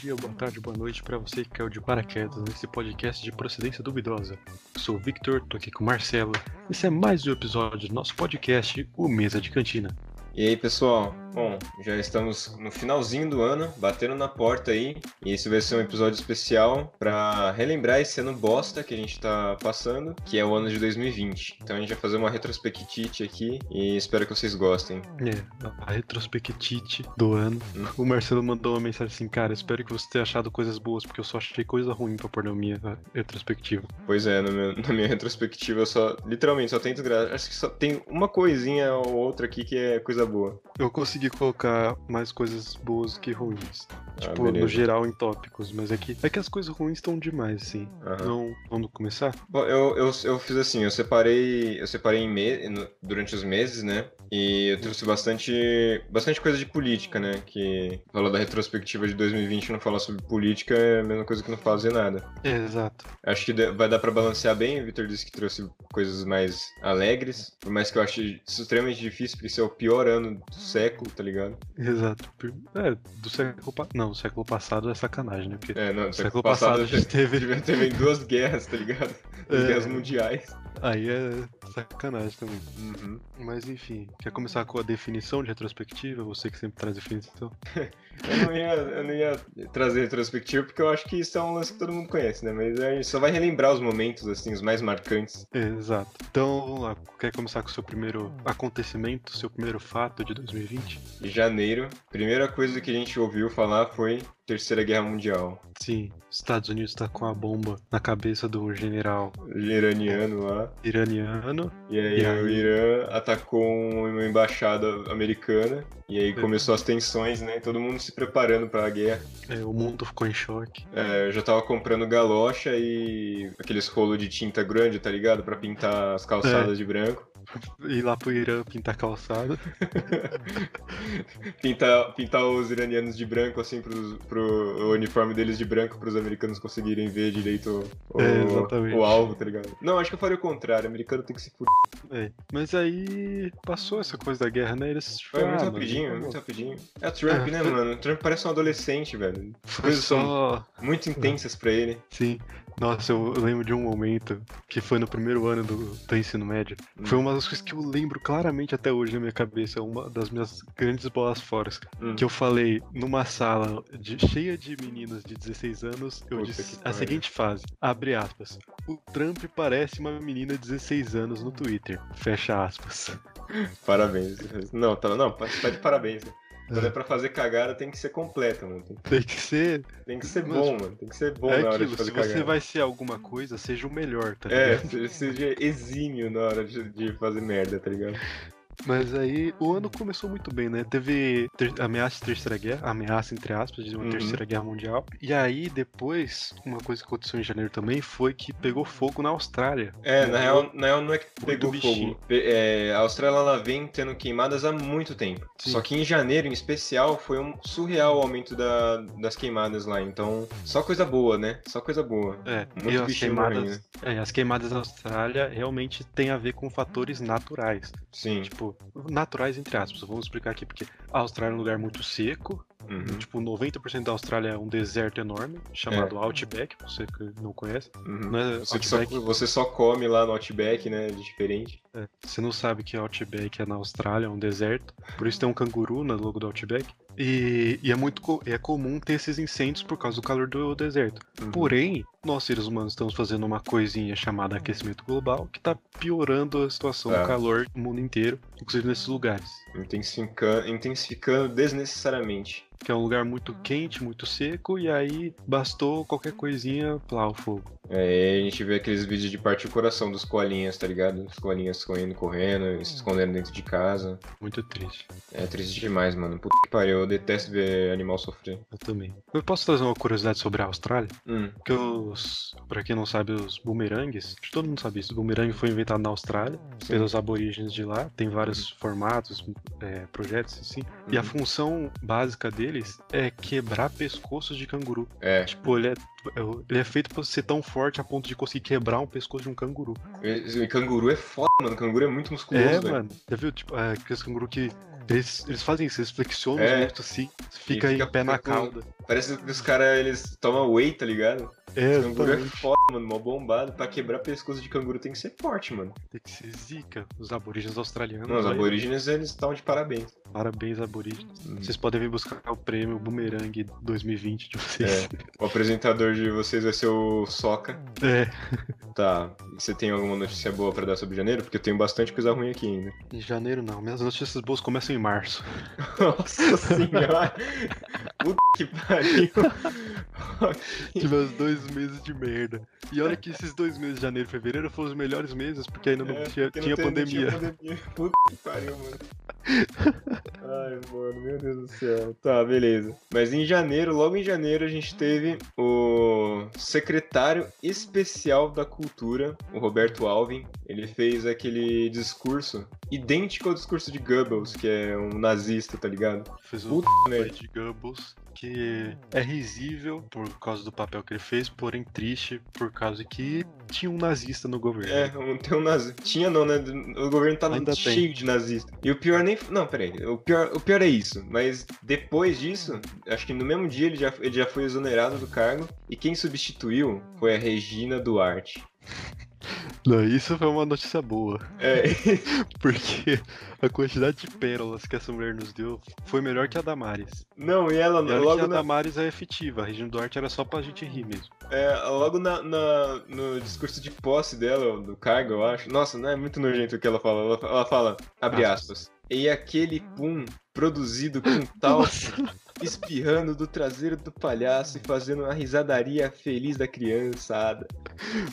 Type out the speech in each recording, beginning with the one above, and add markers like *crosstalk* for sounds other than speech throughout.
Dia, boa tarde, boa noite para você que caiu de paraquedas nesse podcast de procedência duvidosa. Sou o Victor, tô aqui com o Marcelo. Esse é mais um episódio do nosso podcast, o Mesa de Cantina. E aí, pessoal? Bom, já estamos no finalzinho do ano, batendo na porta aí, e esse vai ser um episódio especial para relembrar esse ano bosta que a gente tá passando, que é o ano de 2020. Então a gente vai fazer uma retrospectite aqui e espero que vocês gostem. É, a retrospectite do ano. Hum. O Marcelo mandou uma mensagem assim, cara, espero que você tenha achado coisas boas, porque eu só achei coisa ruim pra pôr na minha retrospectiva. Pois é, meu, *laughs* na minha retrospectiva eu só, literalmente, só tento gravar. Acho que só tem uma coisinha ou outra aqui que é coisa boa. Eu consegui colocar mais coisas boas que ruins. Ah, tipo, beleza. no geral em tópicos, mas é que, é que as coisas ruins estão demais, assim. Não, vamos começar? Bom, eu, eu, eu fiz assim, eu separei. Eu separei em me, durante os meses, né? E eu trouxe bastante. bastante coisa de política, né? Que falar da retrospectiva de 2020 não falar sobre política é a mesma coisa que não fazer nada. É, exato. Acho que vai dar para balancear bem. O Victor disse que trouxe coisas mais alegres. Por mais que eu ache extremamente difícil, porque esse é o pior ano do século, tá ligado? Exato. É, do século. Não, do século passado é sacanagem, né? Porque é, não, do século, século passado, passado a gente teve. *laughs* Ter duas guerras, tá ligado? Duas é... guerras mundiais. Aí é sacanagem também. Uhum. Mas enfim, quer começar com a definição de retrospectiva? Você que sempre traz definição. *laughs* eu, não ia, eu não ia trazer retrospectiva porque eu acho que isso é um lance que todo mundo conhece, né? Mas a gente só vai relembrar os momentos, assim, os mais marcantes. Exato. Então, vamos lá. Quer começar com o seu primeiro acontecimento, seu primeiro fato de 2020? De janeiro, primeira coisa que a gente ouviu falar foi Terceira Guerra Mundial. Sim, Estados Unidos tá com a bomba na cabeça do general iraniano lá. Iraniano. E aí, e aí... o Irã atacou uma embaixada americana e aí é. começou as tensões, né? Todo mundo se preparando para a guerra. É, o mundo ficou em choque. É, eu já tava comprando galocha e aqueles rolos de tinta grande, tá ligado? Para pintar as calçadas é. de branco. *laughs* Ir lá pro Irã pintar calçada. *laughs* pintar, pintar os iranianos de branco, assim, pro, pro uniforme deles de branco, pros americanos conseguirem ver direito o, é, o alvo, tá ligado? Não, acho que eu faria o contrário. O americano tem que se fuder. É, mas aí passou essa coisa da guerra, né? Eles Foi muito ah, rapidinho, muito rapidinho. É o Trump, é, né, foi... mano? O Trump parece um adolescente, velho. As coisas só... são muito intensas pra ele. Sim. Nossa, eu lembro de um momento que foi no primeiro ano do, do ensino médio. Hum. Foi uma das coisas que eu lembro claramente até hoje na minha cabeça, uma das minhas grandes bolas fora. Hum. Que eu falei numa sala de, cheia de meninas de 16 anos, eu Puta disse a seguinte frase, abre aspas, o Trump parece uma menina de 16 anos no Twitter, fecha aspas. Parabéns. Não, tá, não, tá de parabéns. Né? Quando é pra fazer cagada, tem que ser completa, mano. Tem, tem que ser. Tem que ser bom, mano. Tem que ser bom é na hora aquilo, de fazer se cagada. Se você vai ser alguma coisa, seja o melhor, tá é, ligado? É, seja exímio na hora de, de fazer merda, tá ligado? Mas aí o ano começou muito bem, né? Teve ter, ameaça de terceira guerra, ameaça entre aspas de uma uhum. terceira guerra mundial. E aí depois, uma coisa que aconteceu em janeiro também foi que pegou fogo na Austrália. É, na real, na real não é que pegou fogo. É, a Austrália ela vem tendo queimadas há muito tempo. Sim. Só que em janeiro, em especial, foi um surreal o aumento da, das queimadas lá. Então, só coisa boa, né? Só coisa boa. É, muito e as queimadas, é, as queimadas na Austrália realmente tem a ver com fatores naturais. Sim. Tipo, naturais entre aspas. Vamos explicar aqui porque a Austrália é um lugar muito seco. Uhum. Tipo, 90% da Austrália é um deserto enorme, chamado é. Outback, você que não conhece. Uhum. Não é você, só, você, só, come lá no Outback, né? De diferente. É. Você não sabe que Outback é na Austrália, é um deserto. Por isso tem um canguru no logo do Outback. E, e, é muito é comum ter esses incêndios por causa do calor do deserto. Uhum. Porém, nós seres humanos estamos fazendo uma coisinha chamada aquecimento global que está piorando a situação é. do calor no mundo inteiro, inclusive nesses lugares. Intensificando, intensificando desnecessariamente que é um lugar muito quente, muito seco, e aí bastou qualquer coisinha plá o fogo. É, a gente vê aqueles vídeos de parte do coração dos colinhas, tá ligado? Os colinhas correndo, correndo, se escondendo dentro de casa. Muito triste. É triste demais, mano. Puta que pariu, eu detesto ver animal sofrer. Eu também. Eu posso trazer uma curiosidade sobre a Austrália? Hum. Que os, pra quem não sabe, os bumerangues, todo mundo sabe isso, o bumerangue foi inventado na Austrália, Sim. pelos aborígenes de lá, tem vários uhum. formatos, é, projetos assim, uhum. e a uhum. função básica deles é quebrar pescoços de canguru. É. Tipo, ele é ele é feito pra ser tão forte a ponto de conseguir quebrar um pescoço de um canguru. E, canguru é foda, mano. Canguru é muito musculoso, É, véio. mano. Já viu, tipo, é, aqueles canguru que Eles, eles fazem isso, eles flexionam É. muito assim, fica, fica- em pé na com- cauda. Parece que os caras, eles tomam whey, tá ligado? É, Canguru é foda, mano, mó bombado. Pra quebrar pescoço de canguru tem que ser forte, mano. Tem que ser zica. Os aborígenes australianos. Não, os aí, aborígenes, eles estão de parabéns. Parabéns, aborígenes. Uhum. Vocês podem vir buscar o prêmio Boomerang 2020 de vocês. O apresentador de vocês vai ser o Soca. É. Tá, e você tem alguma notícia boa pra dar sobre janeiro? Porque eu tenho bastante coisa ruim aqui ainda. Em janeiro não. Minhas notícias boas começam em março. Nossa *laughs* senhora! Puta que pariu! *laughs* Tive os dois meses de merda. E olha que esses dois meses de janeiro e fevereiro foram os melhores meses, porque ainda não É, tinha, porque tinha não não pandemia. tinha pandemia. *laughs* Puta que pariu, mano. Ai, mano, meu Deus do céu. Tá, beleza. Mas em janeiro, logo em janeiro, a gente teve o secretário especial da cultura, o Roberto Alvin. Ele fez aquele discurso idêntico ao discurso de Goebbels, que é um nazista, tá ligado? Fez o Puta de Goebbels, que é risível por causa do papel que ele fez, porém triste por causa que tinha um nazista no governo. É, tem um nazista. Tinha não, né? O governo tá Ainda cheio tem. de nazista. E o pior nem. Não, peraí. O pior, o pior é isso. Mas depois disso, acho que no mesmo dia ele já, ele já foi exonerado do cargo. E quem substituiu foi a Regina Duarte. Não, isso foi uma notícia boa. É, *laughs* Porque a quantidade de pérolas que essa mulher nos deu foi melhor que a Damares. não, e ela E olha que logo, a na, Damares é efetiva, a Regina Duarte era só pra gente rir mesmo. é, logo na, na- no discurso de posse dela, do cargo, eu acho. Nossa, não é muito nojento o que ela fala. Ela, ela fala, abre Nossa. aspas. E aquele pum produzido com tal espirrando do traseiro do palhaço e fazendo uma risadaria feliz da criançada.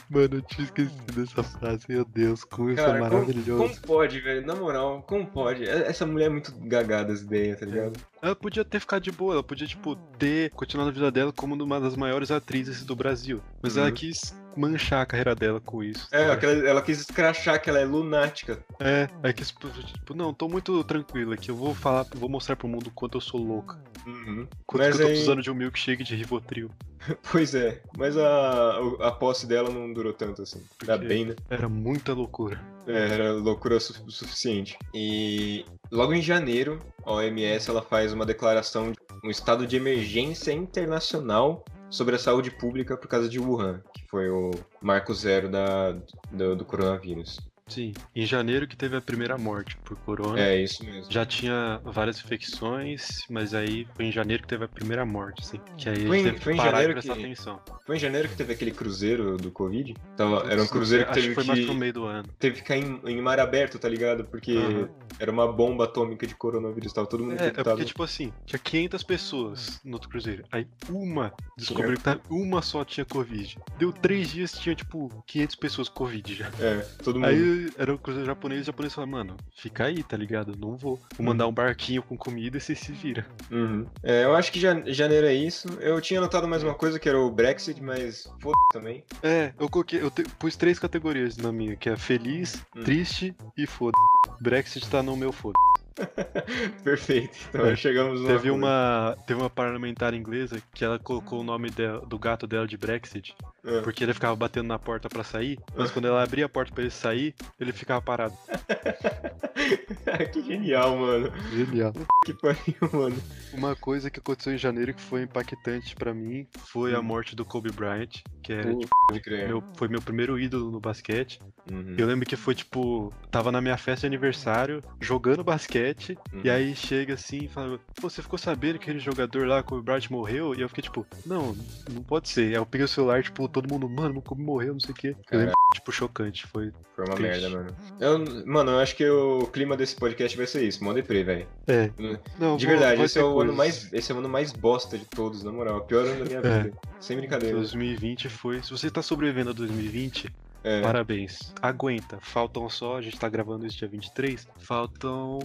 Mano, eu tinha esquecido dessa frase, meu Deus, como isso é Cara, como, maravilhoso. como pode, velho? Na moral, como pode? Essa mulher é muito gagada as ideias, tá ligado? Ela podia ter ficado de boa, ela podia, tipo, ter continuado a vida dela como uma das maiores atrizes do Brasil. Mas ela Uhum. quis manchar a carreira dela com isso. É, aquela- ela quis escrachar que ela é lunática. É, é que tipo, não, tô muito tranquilo aqui, eu vou falar, vou mostrar pro mundo o quanto eu sou louca. Uhum. Quanto Mas que eu tô aí- precisando de um milkshake de Rivotril. *laughs* Pois é, mas a, a posse dela não durou tanto assim. Ainda Porque- bem, né? Era muita loucura. É, era loucura su- suficiente. E logo em janeiro, a OMS ela faz uma declaração de um estado de emergência internacional sobre a saúde pública por causa de Wuhan, foi o marco zero da, do, do coronavírus. Sim, em janeiro que teve a primeira morte por corona. É isso mesmo. Já tinha várias infecções, mas aí foi em janeiro que teve a primeira morte, assim. Que aí Foi em- foi em e janeiro prestar que- atenção. Foi em janeiro que teve aquele cruzeiro do Covid? Tava, era um cruzeiro que Acho teve que foi que, mais pro meio do ano. teve que cair em, em mar aberto, tá ligado? Porque Aham. era uma bomba atômica de coronavírus, tava todo mundo É, é infectado. porque, tipo assim, tinha 500 pessoas no outro cruzeiro. Aí uma descobriu que tá- uma só tinha Covid. Deu três dias, tinha, tipo, 500 pessoas com Covid já. É, todo mundo. Aí era o cruzeiro japonês e o japonês falou, mano, fica aí, tá ligado? Não vou. Vou mandar um barquinho com comida e você se vira. Uhum. É, eu acho que jan- janeiro é isso. Eu tinha anotado mais uma coisa que era o Brexit, mas foda também. É, eu coloquei, eu te- pus três categorias na minha, que é feliz, Hum. triste e foda. Brexit tá no meu foda. *laughs* Perfeito. Então É, chegamos no. Teve uma, teve uma parlamentar inglesa que ela colocou o nome dela- do gato dela de Brexit, É. porque ele ficava batendo na porta pra sair, mas quando ela abria a porta pra ele sair, ele ficava parado. *laughs* que genial, mano. Genial. Que pariu, mano. Uma coisa que aconteceu em janeiro que foi impactante pra mim foi a Hum. morte do Kobe Bryant, que é, Pô, tipo, meu, foi meu primeiro ídolo no basquete. Uhum. Eu lembro que foi tipo, tava na minha festa de aniversário, jogando basquete, Uhum. e aí chega assim e fala: Pô, você ficou sabendo que aquele jogador lá, Kobe Bryant, morreu? E eu fiquei tipo, não, não pode ser. Aí eu peguei o celular, tipo, todo mundo, mano, Kobe morreu, não sei o quê. Eu lembro, tipo, chocante. Foi. Foi uma Triste. merda, mano. Eu, mano, eu acho que o clima desse podcast vai ser isso. Mó deprê, velho. É. Não, De vou- verdade, esse é o ano mais. Esse é o ano mais bosta de todos, na moral. O pior ano da minha É. vida. Sem brincadeira. 2020 foi. Se você tá sobrevivendo a 2020, É. parabéns. Aguenta. Faltam só, a gente tá gravando isso dia 23, faltam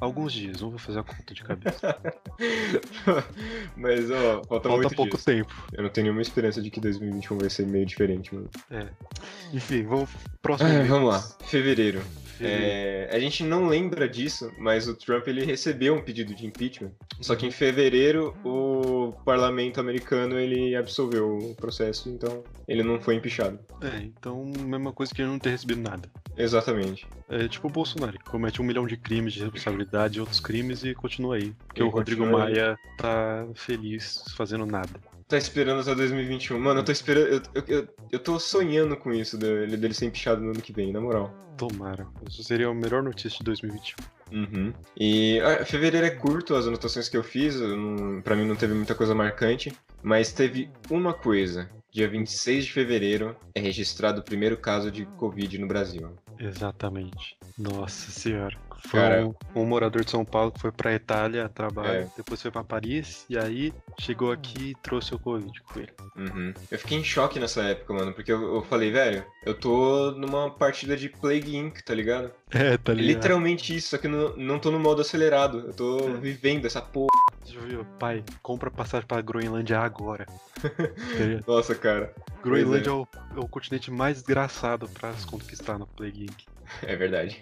alguns dias, não vou fazer a conta de cabeça. *laughs* Mas, ó, falta, Falta muito pouco dias. tempo. Eu não tenho nenhuma esperança de que 2021 vai ser meio diferente, mano. É. Enfim, vamos. Próximo. Mês. vamos lá. Fevereiro. Fevereiro. É, a gente não lembra disso, mas o Trump ele recebeu um pedido de impeachment. Só que em fevereiro o parlamento americano ele absolveu o processo, então ele não foi empichado. É, então, mesma coisa que ele não ter recebido nada. Exatamente. É tipo o Bolsonaro, que comete um milhão de crimes de responsabilidade e outros crimes e continua aí. Porque E o Rodrigo continua aí. Maia tá feliz fazendo nada. Tá esperando até 2021. Mano, eu tô esperando. Eu, eu, eu, eu tô sonhando com isso, dele, dele ser empichado no ano que vem, na moral. Tomara. Isso seria a melhor notícia de 2021. Uhum. E ah, fevereiro é curto, as anotações que eu fiz, não, pra mim não teve muita coisa marcante, mas teve uma coisa. Dia 26 de fevereiro é registrado o primeiro caso de Covid no Brasil. Exatamente. Nossa senhora. Foi Cara- um, um morador de São Paulo que foi pra Itália a trabalho, É. depois foi pra Paris, e aí chegou aqui e trouxe o Covid com ele. Uhum. Eu fiquei em choque nessa época, mano, porque eu, eu falei, velho, eu tô numa partida de Plague Inc., tá ligado? É, tá É literalmente isso, só que eu não, não tô no modo acelerado. Eu tô É. vivendo essa porra. Pai, compra passagem pra Groenlândia agora. *laughs* Ligado? Nossa, cara. Groenlândia é, o, é o continente mais desgraçado pra se conquistar no Plague Inc. É verdade.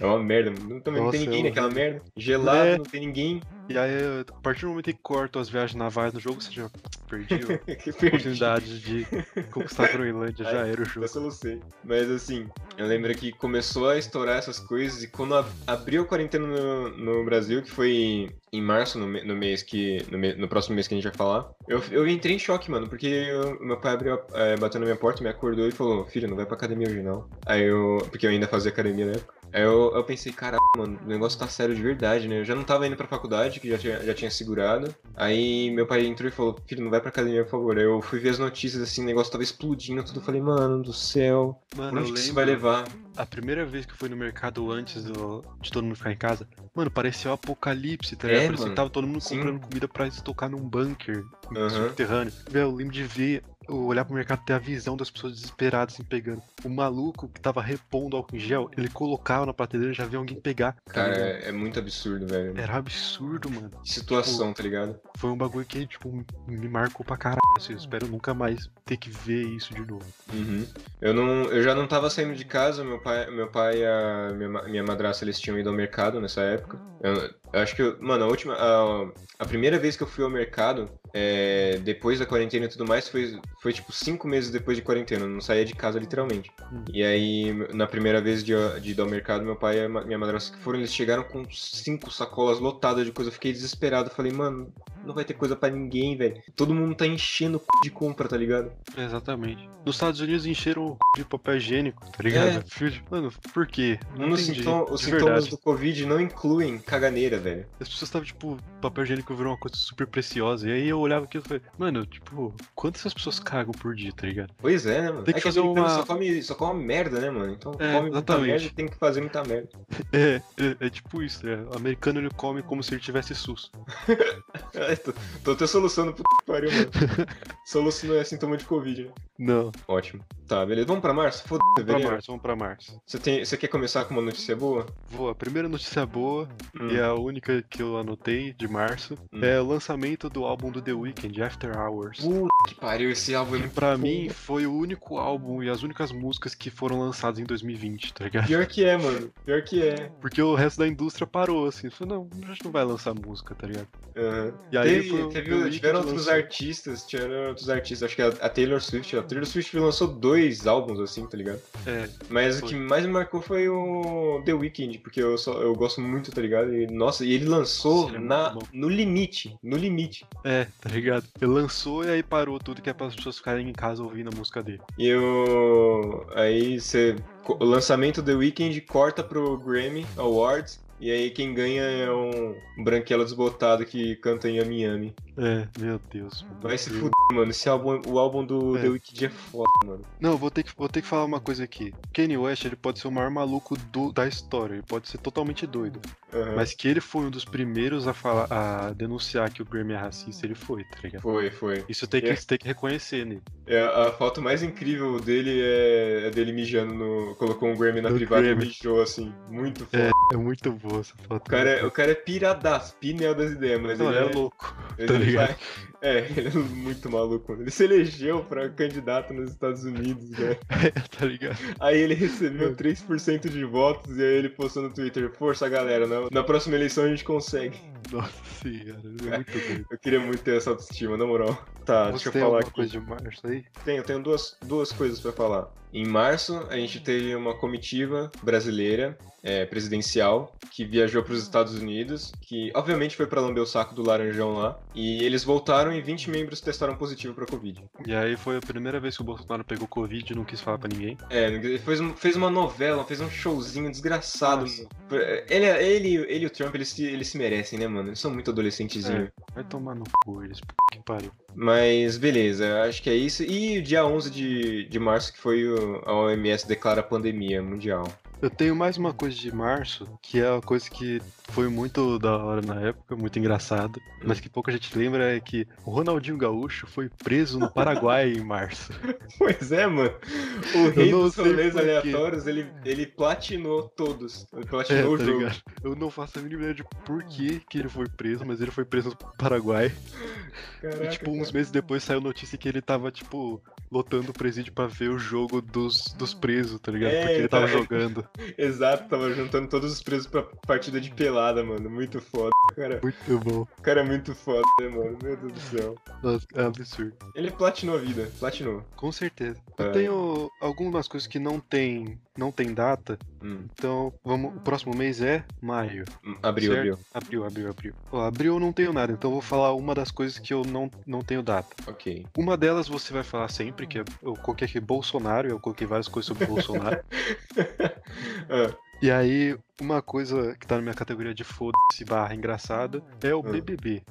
É uma merda. Não, também não tem Nossa, ninguém é naquela merda. Gelado, É. não tem ninguém. E aí, a partir do momento que cortam as viagens navais no jogo, você já perdeu *laughs* a oportunidade de conquistar a Groenlândia, já era o jogo. Eu solucei. Mas assim, eu lembro que começou a estourar essas coisas e quando ab- abriu a quarentena no, no Brasil, que foi em março, no, no mês que. No, no próximo mês que a gente vai falar, eu, eu entrei em choque, mano, porque eu- meu pai abriu, é, bateu na minha porta, me acordou e falou, filho, não vai pra academia hoje não. Aí eu. Porque eu ainda fazia academia na época. Aí eu, eu pensei, caralho, mano, o negócio tá sério de verdade, né? Eu já não tava indo pra faculdade, que já tinha, já tinha segurado. Aí meu pai entrou e falou, filho, não vai pra academia, por favor. Aí eu fui ver as notícias, assim, o negócio tava explodindo, tudo. Eu falei, mano do céu, Mano, por onde que isso vai levar? a primeira vez que eu fui no mercado antes do- de todo mundo ficar em casa, mano, parecia o apocalipse, tá É, ligado? Parecia mano. que tava todo mundo Sim. comprando comida pra estocar num bunker Aham. subterrâneo. Velho, eu lembro de ver, olhar pro mercado e ter a visão das pessoas desesperadas, assim, pegando. O maluco que tava repondo álcool em gel, ele colocava na prateleira e já via alguém pegar. tá Cara, ligado? é, é muito absurdo, velho. Era absurdo, mano. Situação, tá ligado? Foi um bagulho que, tipo, me marcou pra caralho. Assim, eu espero nunca mais ter que ver isso de novo. Uhum. Eu, não, eu já não tava saindo de casa, meu pai, meu pai e a minha, minha madrasta, eles tinham ido ao mercado nessa época. Eu, eu acho que, mano, a última, a, a primeira vez que eu fui ao mercado, é, depois da quarentena e tudo mais, foi, foi tipo cinco meses depois de quarentena, eu não saía de casa literalmente. Hum. E aí, na primeira vez de, de ir ao mercado, meu pai e minha madrasta que foram, eles chegaram com cinco sacolas lotadas de coisa, eu fiquei desesperado, falei, mano, não vai ter coisa pra ninguém, velho. Todo mundo tá enchendo o c... de compra, tá ligado? Exatamente. Nos Estados Unidos encheram o c... de papel higiênico, tá ligado? É. Mano, por quê? Não entendi, sintoma- os de sintomas verdade. do Covid não incluem caganeira, velho. As pessoas estavam, tipo, papel higiênico virou uma coisa super preciosa. E aí eu olhava aquilo e falei, mano, tipo, quantas essas pessoas cagam por dia, tá ligado? Pois é, né, mano? Tem que é fazer americano uma- só come, só come merda, né, mano? Então É, come muita exatamente. merda e tem que fazer muita merda. *laughs* É, é, é tipo isso, né? O americano ele come como se ele tivesse SUS. Ai, *laughs* tô, tô até solucionando que pariu, mano. *laughs* Soluço não é sintoma de Covid, né? Não. Ótimo. Tá, beleza. Vamos pra março? Foda-se, Pra fevereiro. março, vamos pra março. Você, tem, você quer começar com uma notícia boa? Vou, a primeira notícia boa, Hum. e a única que eu anotei de março, Hum. é o lançamento do álbum do The Weeknd, After Hours. Puta que pariu, esse álbum é muito pra mim foi o único álbum e as únicas músicas que foram lançadas em 2020, tá ligado? Pior que é, mano. Pior que é. Porque o resto da indústria parou, assim. Falou, não, a gente não vai lançar música, tá ligado? Aham. E aí Teve- foi teve- tiveram outros lançou. artistas, tiveram outros artistas, acho que a, a Taylor Swift, a Taylor Swift lançou dois álbuns assim, tá ligado? É, Mas Foi. o que mais me marcou foi o The Weeknd, porque eu, só, eu gosto muito, tá ligado? E, nossa, e ele lançou é na, no limite, no limite. é, tá ligado? Ele lançou e aí parou tudo que é para as pessoas ficarem em casa ouvindo a música dele. E eu, aí você, o lançamento do The Weeknd corta pro Grammy Awards, e aí quem ganha é um branquelo desbotado que canta em Yami Yami. É, meu Deus. Vai se Eu- fuder, mano, esse álbum, o álbum do É. The Weeknd é foda, mano. Não, vou ter, que, vou ter que falar uma coisa aqui. Kanye West, ele pode ser o maior maluco do- da história, ele pode ser totalmente doido. Aham. Mas que ele foi um dos primeiros a falar, a denunciar que o Grammy é racista, ele foi, tá ligado? Foi, foi. Isso tem que, É. tem que reconhecer nele. É, a foto mais incrível dele é, é dele mijando no. Colocou um Grammy na No privada Grammy. e mijou assim. Muito foda. É, é muito boa essa foto. O, cara é, o cara é piradaço, pinel das ideias, mas Não, ele ele é. é louco, *laughs* ele tá ligado? vai- é, ele é muito maluco. Ele se elegeu pra candidato nos Estados Unidos, né? *laughs* tá ligado? Aí ele recebeu 3% de votos e aí ele postou no Twitter: Força galera, na, na próxima eleição a gente consegue. Nossa senhora, ele é muito *laughs* doido. Eu queria muito ter essa autoestima, na moral. Tá, Você deixa eu tem falar aqui. coisa de março aí? Tenho, tenho duas, duas coisas pra falar. Em março, a gente teve uma comitiva brasileira, é, presidencial, que viajou para os Estados Unidos, que obviamente foi pra lamber o saco do Laranjão lá, e eles voltaram e 20 membros testaram positivo pra Covid. E aí foi a primeira vez que o Bolsonaro pegou Covid e não quis falar pra ninguém. É, ele fez, fez uma novela, fez um showzinho desgraçado. Nossa. Ele, ele, ele e o Trump, eles se, eles se merecem, né, mano? Eles são muito adolescentezinhos. Vai tomar no cu eles, que pariu. Mas beleza, acho que é isso. E o dia 11 de, de março, que foi o, a OMS declara a pandemia mundial. Eu tenho mais uma coisa de março, que é uma coisa que foi muito da hora na época, muito engraçado, mas que pouca gente lembra é que o Ronaldinho Gaúcho foi preso no Paraguai em março. *laughs* Pois é, mano. O rei dos rolês aleatórios, ele, ele platinou todos. Ele É, platinou o tá jogo. ligado? Eu não faço a mínima ideia de por que, que ele foi preso, mas ele foi preso no Paraguai. *laughs* Caraca, e, tipo, uns cara. meses depois saiu notícia que ele tava, tipo, lotando o presídio pra ver o jogo dos, dos presos, tá ligado? É, Porque ele tava tá. jogando. *laughs* Exato, tava juntando todos os presos pra partida de pelada, mano. Muito foda. Cara, Muito bom. o cara é muito foda, né, mano? Meu Deus do céu. Nossa, é absurdo. Ele platinou a vida, platinou. Com certeza. É. Eu tenho algumas coisas que não tem, não tem data, Hum, então vamos, o próximo mês é maio. abriu, Certo. abriu. Abril, abril, abril. Ó, abril eu não tenho nada, então eu vou falar uma das coisas que eu não, não tenho data. Ok. Uma delas você vai falar sempre, que é, eu coloquei aqui Bolsonaro, eu coloquei várias coisas sobre Bolsonaro. *laughs* Ah, E aí, uma coisa que tá na minha categoria de foda-se barra engraçado é o Ah. BBB.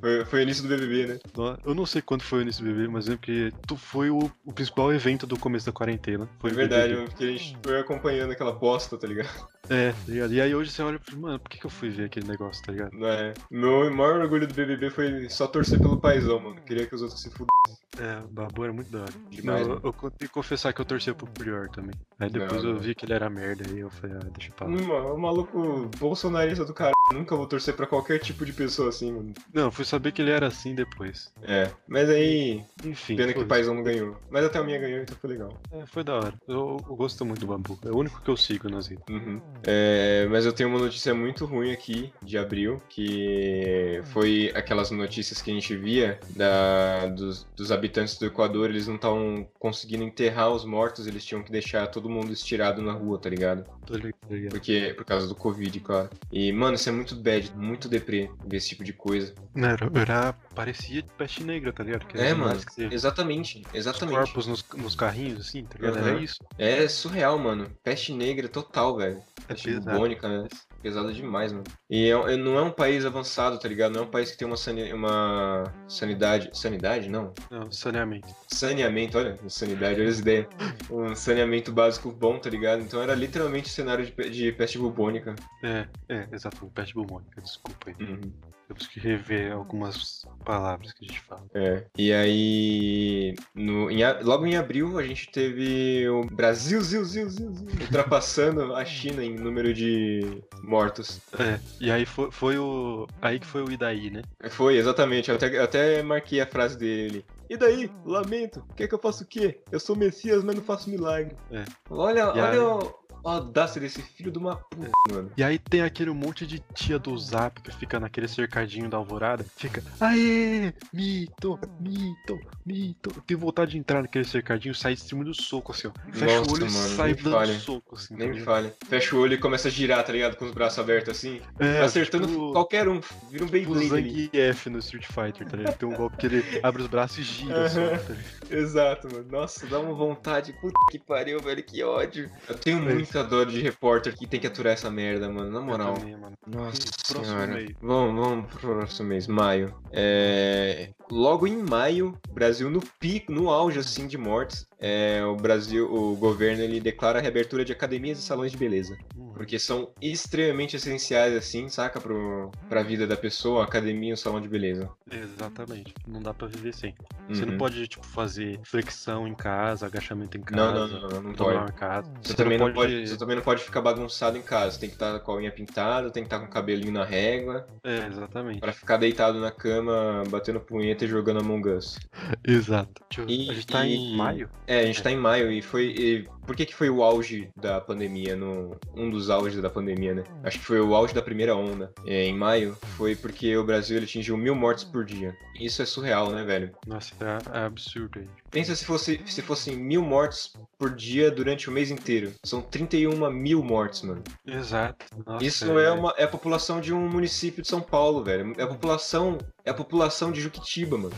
foi, foi o início do BBB, né? Eu não sei quando foi o início do BBB, mas lembro que tu foi o, o principal evento do começo da quarentena. Foi o verdade, BBB. porque a gente foi acompanhando aquela bosta, tá ligado? É, tá ligado? E aí hoje você olha e fala, mano, por que, que eu fui ver aquele negócio, tá ligado? Não é. Meu maior orgulho do BBB foi só torcer pelo paizão, mano. Queria que os outros se fudessem. É, o Babu era muito da hora. Não, eu, mano. eu tenho que confessar que eu torcia pro Prior também. Aí depois Não, eu não. vi que ele era merda, aí eu falei, ah, deixa pra lá. Hum, O maluco bolsonarista do cara. Nunca vou torcer pra qualquer tipo de pessoa assim, mano. Não, eu fui saber que ele era assim depois. É. Mas aí, Enfim. pena que o paizão não ganhou. Mas até a minha ganhou, então foi legal. É, foi da hora. Eu, eu gosto muito do Babu. É o único que eu sigo nas redes. Uhum. É, mas eu tenho uma notícia muito ruim aqui de abril, que foi aquelas notícias que a gente via da, dos, dos habitantes do Equador, eles não estavam conseguindo enterrar os mortos, eles tinham que deixar todo mundo estirado na rua, tá ligado? Tá ligado? Porque, por causa do Covid, claro. E, mano, isso é muito bad, muito deprê, ver esse tipo de coisa. Não, Era, era, parecia de peste negra, tá ligado? Aqueles É, mano, que você- exatamente, Os exatamente. corpos nos, nos carrinhos, assim, tá ligado? Aham. Era isso. É surreal, mano. Peste negra total, velho. É Peste pesado. bubônica, né? Pesada demais, mano. E é- é- não é um país avançado, tá ligado? Não é um país que tem uma, sani- uma sanidade. Sanidade? Não. Não, saneamento. Saneamento, olha, sanidade, olha as ideias. Um saneamento básico bom, tá ligado? Então era literalmente cenário de, de peste bubônica. É, é, exato, peste bubônica, desculpa aí. Uhum. Temos que rever algumas palavras que a gente fala. É. E aí, no, em logo em abril, a gente teve o Brasil, zil, zil, zil, zil, ultrapassando a China em número de mortos. É, e aí foi, foi o. Aí que foi o Idaí, né? Foi, exatamente. Eu até, eu até marquei a frase dele. E daí? Lamento. Quer que eu faça o quê? Eu sou Messias, mas não faço milagre. É. Olha, E olha aí? o- audácia desse filho de uma puta, mano. E aí tem aquele monte de tia do zap que fica naquele cercadinho da alvorada, fica, aê, mito, mito, mito. Eu tenho vontade de entrar naquele cercadinho e sair de cima do soco, assim, ó. Fecha Nossa, o olho mano, e sai dando fale. soco, assim. Nem tá me fale. Fecha o olho e começa a girar, tá ligado? Com os braços abertos assim. É, acertando tipo, qualquer um. Vira um tipo Beyblade ali. Zangief no Street Fighter, tá ligado? Tem um golpe que ele abre os braços e gira, Aham. tá ligado? Exato, mano. Nossa, dá uma vontade. Puta que pariu, velho. Que ódio. Eu tenho É. muita dor de repórter que tem que aturar essa merda, mano. Na moral. também, mano. Nossa Próximo senhora. mês. Vamos, vamos pro próximo mês, maio. É, Logo em maio, Brasil no pico, no auge assim de mortes, é, o Brasil, o governo ele declara a reabertura de academias e salões de beleza, Hum. porque são extremamente essenciais assim, saca, pro, pra vida da pessoa, a academia e o salão de beleza. Exatamente. Não dá pra viver sem. Você não Uhum. pode, tipo, fazer flexão em casa, agachamento em casa, Não, não, não, não, não pode. em casa. Você, também não pode, você também não pode ficar bagunçado em casa. Tem que estar com a unha pintada, tem que estar com o cabelinho na régua, É, exatamente. pra ficar deitado na cama, batendo punheta e jogando Among Us. Exato. E- A gente tá em e- maio? É, É, a gente tá em maio e foi. E por que, que foi o auge da pandemia? No, um dos auges da pandemia, né? Acho que foi o auge da primeira onda. É, em maio, foi porque o Brasil ele atingiu mil mortes por dia. Isso é surreal, né, velho? Nossa, é, é absurdo aí. Pensa se fosse se fossem mil mortes por dia durante o mês inteiro. São 31 mil mortes, mano. Exato. Nossa, Isso é, uma, é a população de um município de São Paulo, velho. É a população. É a população de Juquitiba, mano.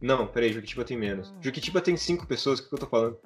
Não, peraí, Juquitiba tem menos. Juquitiba tem cinco pessoas, o que, que eu tô falando?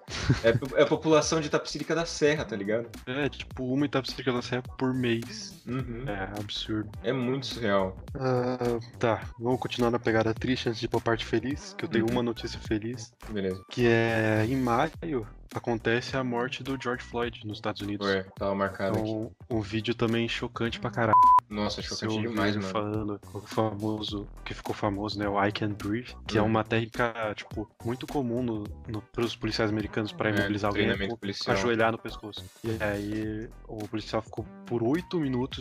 É, é a população de Itapecerica da Serra, tá ligado? É, tipo, uma Itapecerica da Serra por mês. Uhum. É absurdo. É muito surreal. Ah, tá, vamos continuar na pegada triste antes de ir pra parte feliz, que eu tenho Uhum. uma notícia feliz, Beleza. que é em maio acontece a morte do George Floyd nos Estados Unidos. Ué, tava marcado aqui. Então, um vídeo também chocante pra caralho. Nossa, chocante ouviu demais, ele mano. falando o famoso, que ficou famoso, né, o I Can Breathe, que é Uhum. uma técnica, tipo, muito comum no, no, pros policiais americanos pra É, imobilizar alguém, treinamento é policial. ajoelhar no pescoço. E aí o policial ficou por oito minutos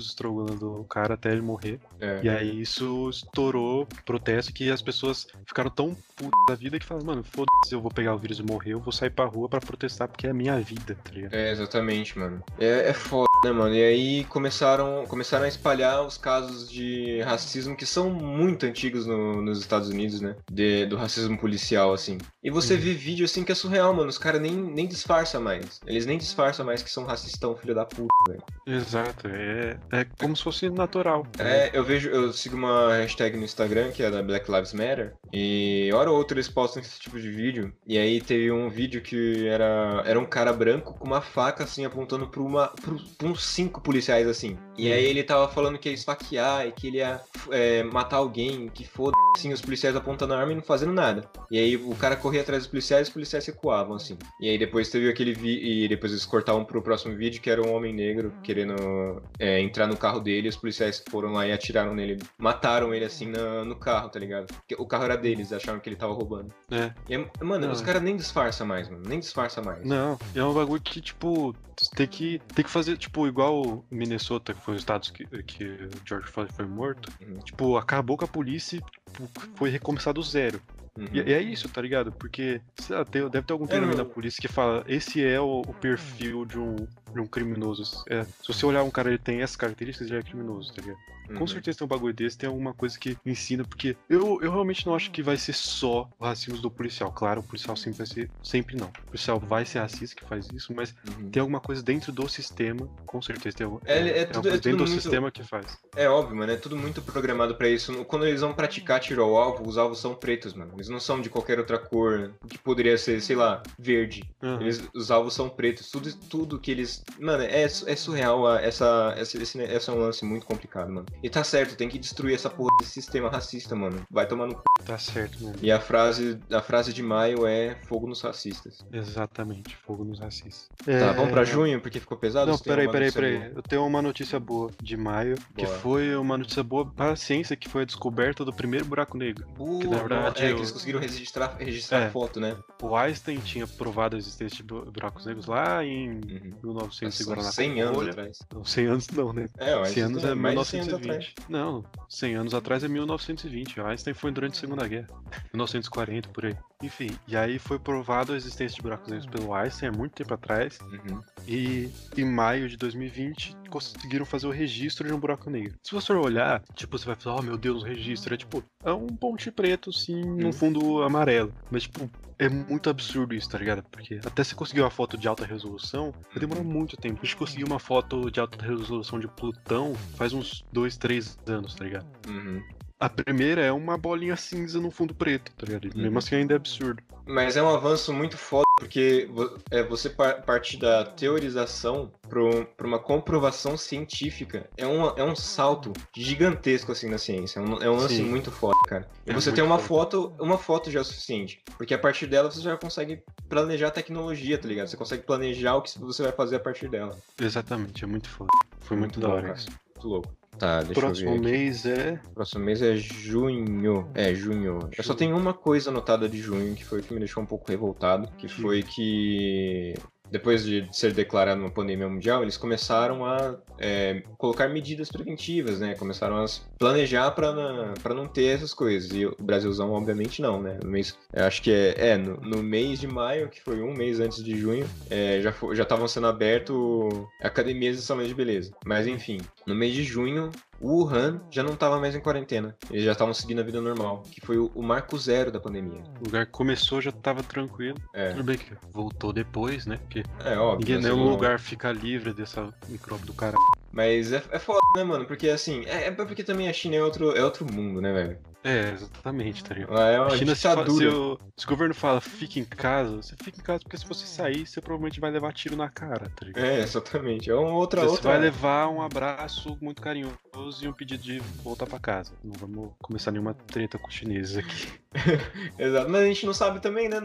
o cara até ele morrer. É. E aí isso estourou protesto que as pessoas ficaram tão putas da vida que falaram, mano, foda-se, eu vou pegar o vírus e morrer, eu vou sair pra rua pra protestar porque é a minha vida, tá ligado? É, exatamente, mano. É, é foda, né, mano? E aí começaram, começaram a espalhar os casos de racismo que são muito antigos no- nos Estados Unidos, né? De- do racismo policial, assim. E você Uhum. vê vídeo assim que é surreal, mano. Os caras nem, nem disfarçam mais. Eles nem disfarçam mais que são racistão, filho da puta, velho. Exato, é, é como se fosse natural. É, eu vejo, eu sigo uma hashtag no Instagram que é da Black Lives Matter e hora ou outra eles postam esse tipo de vídeo. E aí teve um vídeo que era, era um cara branco com uma faca assim apontando pra, uma, pro, pra uns cinco policiais assim. E aí ele tava falando que ia esfaquear e que ele ia é, matar alguém, que foda assim, os policiais apontando a arma e não fazendo nada. E aí o cara corria atrás dos policiais e os policiais recuavam assim. E aí depois teve aquele vídeo e depois eles cortavam pro próximo vídeo que era um homem negro querendo é, entrar no carro dele e os policiais foram lá e atiraram nele. Mataram ele assim na- no carro, tá ligado? Porque o carro era deles, acharam que ele tava roubando. É. E, é- mano, Não. os caras nem disfarçam mais, mano. Nem disfarça mais. Não, é um bagulho que, tipo, tem que, tem que fazer, tipo, igual o Minnesota, que foi o estado que, que George Floyd foi morto. Uhum. Tipo, acabou com a polícia tipo, foi recomeçar do zero. Uhum. E, e é isso, tá ligado? Porque lá, tem- deve ter algum treinamento não- da polícia que fala esse é o, o perfil de um, de um criminoso. É, se você olhar um cara, ele tem essas características, ele é criminoso, tá ligado? Com Uhum. certeza tem um bagulho desse, tem alguma coisa que ensina, porque eu, eu realmente não acho que vai ser só o racismo do policial. Claro, o policial sempre vai ser. Sempre não. O policial vai ser racista que faz isso, mas Uhum. tem alguma coisa dentro do sistema, com certeza tem, alguma- É, é tem tudo- é tudo dentro do muito- sistema que faz. É óbvio, mano. É tudo muito programado pra isso. Quando eles vão praticar tiro ao alvo, os alvos são pretos, mano. Eles não são de qualquer outra cor, que poderia ser, sei lá, verde. Aham. Eles, os alvos são pretos. Tudo, tudo que eles. Mano, é, é surreal. a- Essa, esse, esse, esse é um lance muito complicado, mano. E tá certo, tem que destruir essa porra desse sistema racista, mano. Vai tomar no. c****. Tá certo, mano. E a frase, a frase de maio é fogo nos racistas. Exatamente, fogo nos racistas. Tá, vamos pra junho, porque ficou pesado? Não, peraí, peraí, peraí. boa? Eu tenho uma notícia boa de maio, que Boa. foi uma notícia boa para a ciência, que foi a descoberta do primeiro buraco negro. Uh, Que, na verdade, é, que eu- eles conseguiram registrar, registrar É. foto, né? O Einstein tinha provado a existência de bu- buracos negros lá em Uhum. 1900 e São Guaraná 100 anos atrás. Não, 100 anos não, né? É, o 100 anos é é mais de 100 anos 1920. Não, 100 anos atrás é 1920. O Einstein foi durante a Segunda Guerra. 1940, por aí. Enfim, e aí foi provado a existência de buracos negros pelo Einstein há muito tempo atrás. Uhum. E em maio de 2020 conseguiram fazer o registro de um buraco negro. Se você olhar, tipo, você vai falar, oh meu Deus, o registro. É tipo, é um ponte preto, sim, num fundo amarelo. Mas, tipo, é muito absurdo isso, tá ligado? Porque até você conseguir uma foto de alta resolução, vai demorar muito tempo. A gente conseguiu uma foto de alta resolução de Plutão faz uns 2, 3 anos, tá ligado? Uhum. A primeira é uma bolinha cinza no fundo preto, tá ligado? E Uhum. Mesmo assim ainda é absurdo. Mas é um avanço muito foda, porque é, você par- partir da teorização para uma comprovação científica é um, é um salto gigantesco assim na ciência. É um, é um lance Sim. muito foda, cara. E É você muito tem uma foda. foto, uma foto já é o suficiente. Porque a partir dela você já consegue planejar a tecnologia, tá ligado? Você consegue planejar o que você vai fazer a partir dela. Exatamente, é muito foda. Foi muito, da bom, hora isso. Muito louco. Tá, deixa Próximo eu ver. aqui. mês é. Próximo mês é junho. É, junho. Eu só Junho. tenho uma coisa anotada de junho que foi o que me deixou um pouco revoltado. Que foi que depois de ser declarada uma pandemia mundial, eles começaram a é, colocar medidas preventivas, né? Começaram a planejar para não ter essas coisas. E o Brasilzão, obviamente, não, né? No mês, acho que é, é no, no, mês de maio, que foi um mês antes de junho, é, já estavam sendo aberto academias e salões de beleza. Mas enfim, no mês de junho, o Wuhan já não estava mais em quarentena. Eles já estavam seguindo a vida normal, que foi o, o marco zero da pandemia. O lugar começou, já estava tranquilo. É. Tudo bem que voltou depois, né? Porque é, óbvio, ninguém, nenhum lugar fica livre dessa micróbio do cara. Mas é, é foda, né, mano? Porque assim, é, é porque também a China é outro, é outro mundo, né, velho? É, exatamente, tá ligado? É uma China, ditadura. Se, o, se, o, governo fala fica em casa, você fica em casa porque se você sair, você provavelmente vai levar tiro na cara, tá ligado? É, exatamente. É uma outra você outra. vai levar um abraço muito carinhoso e um pedido de voltar pra casa. Não vamos começar nenhuma treta com os chineses aqui. *laughs* Exato, mas a gente não sabe também, né?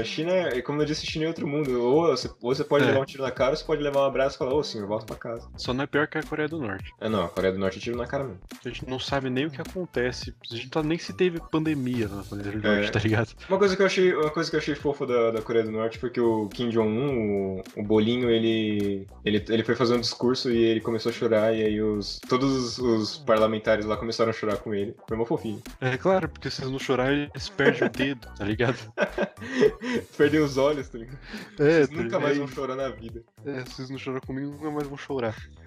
A China, como eu disse, China é outro mundo. Ou você, ou você pode é. levar um tiro na cara, ou você pode levar um abraço e falar, ô sim, eu volto pra casa. Só não é pior que a Coreia do Norte. É, não, a Coreia do Norte tiro na cara mesmo. A gente não sabe nem o que acontece. A gente não tá nem se teve pandemia na Coreia do Norte, é. tá ligado? Uma coisa que eu achei, uma coisa que eu achei fofa da, da Coreia do Norte foi que o Kim Jong-un, o, o, bolinho, ele, ele, ele foi fazer um discurso e ele começou a chorar, e aí os, todos os, parlamentares lá começaram a chorar com ele. Foi uma fofinho. É claro, porque se eles não chorarem, eles perdem o dedo, tá ligado? *laughs* Perdem os olhos, tá ligado? É, Vocês nunca mais vão chorar na vida. É, se vocês não choram comigo, nunca mais vão chorar. *laughs*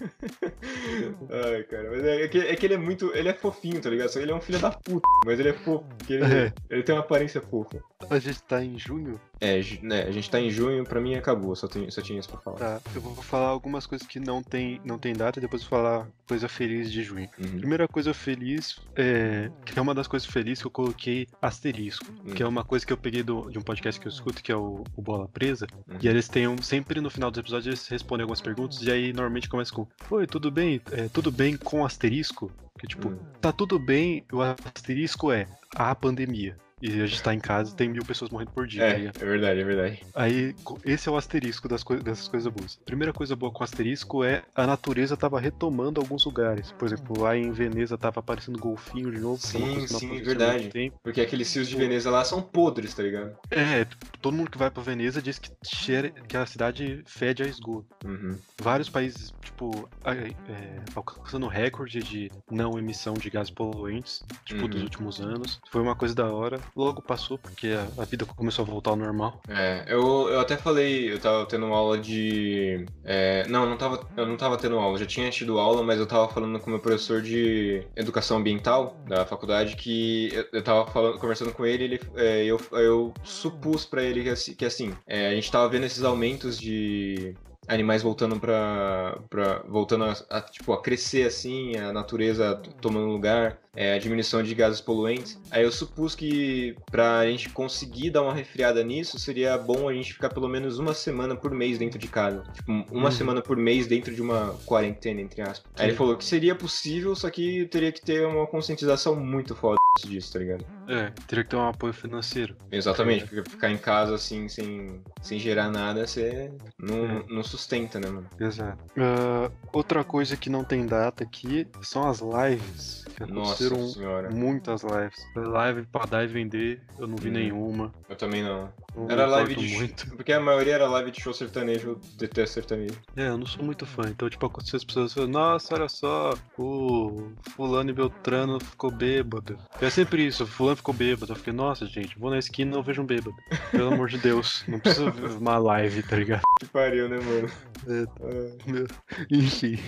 Ai, cara, mas é, é, que, é que ele é muito. Ele é fofinho, tá ligado? Só ele é um filho da puta, mas ele é fofo. Ele, é. ele tem uma aparência fofa. A gente tá em junho? É, né, a gente tá em junho, pra mim acabou, só, tem, só tinha isso pra falar. Tá, eu vou falar algumas coisas que não tem, não tem data e depois vou falar coisa feliz de junho. Uhum. Primeira coisa feliz, é, que é uma das coisas felizes que eu coloquei asterisco, uhum. que é uma coisa que eu peguei do, de um podcast que eu escuto, que é o, o Bola Presa, uhum. e eles têm um, sempre no final dos episódios eles respondem algumas perguntas, e aí normalmente começa com, oi, tudo bem? É, tudo bem com asterisco? Que tipo, Uhum. tá tudo bem, o asterisco é a pandemia. E a gente tá em casa e tem mil pessoas morrendo por dia. tá É, ligado? é verdade, é verdade. Aí, esse é o asterisco das coi dessas coisas boas. Primeira coisa boa com o asterisco é a natureza tava retomando alguns lugares. Por exemplo, lá em Veneza tava aparecendo golfinho de novo. é Sim, sim, verdade. Porque aqueles rios de Veneza lá são podres, tá ligado? É, todo mundo que vai pra Veneza diz que, cheira, que a cidade fede a esgoto. Uhum. Vários países, tipo, a- é, alcançando recorde de não emissão de gases poluentes, tipo, Uhum. dos últimos anos. Foi uma coisa da hora. Logo passou, porque a, vida começou a voltar ao normal. É, eu, eu até falei, eu tava tendo aula de. é, não, não tava, eu não tava tendo aula, já tinha tido aula, mas eu tava falando com meu professor de educação ambiental da faculdade que eu, eu tava falando, conversando com ele, ele é, eu, eu supus pra ele que assim, que, assim é, a gente tava vendo esses aumentos de animais voltando pra. pra voltando a, a, tipo, a crescer assim, a natureza t- tomando lugar, é, a diminuição de gases poluentes. Aí eu supus que pra gente conseguir dar uma resfriada nisso, seria bom a gente ficar pelo menos uma semana por mês dentro de casa. Tipo, uma Uhum. semana por mês dentro de uma quarentena, entre aspas. Aí ele falou que seria possível, só que teria que ter uma conscientização muito foda disso, tá ligado? É, teria que ter um apoio financeiro. Exatamente, porque ficar em casa assim, sem, sem gerar nada, você não, É. não sustenta, né, mano? Exato. Ah, outra coisa que não tem data aqui são as lives. Nossa senhora. muitas lives. Live pra dar e vender, eu não vi Hum. nenhuma. Eu também não. Não Era live de. muito. *laughs* Porque a maioria era live de show sertanejo, eu detesto sertanejo. É, eu não sou muito fã. Então, tipo, aconteceu as pessoas falam, nossa, olha só, o fulano e Beltrano ficou bêbado. É sempre isso, o fulano ficou bêbado. Eu fiquei, nossa, gente, vou na esquina e não vejo um bêbado. Pelo amor de Deus, não precisa ver uma live, tá ligado? *laughs* Que pariu, né, mano? É, meu, Enfim.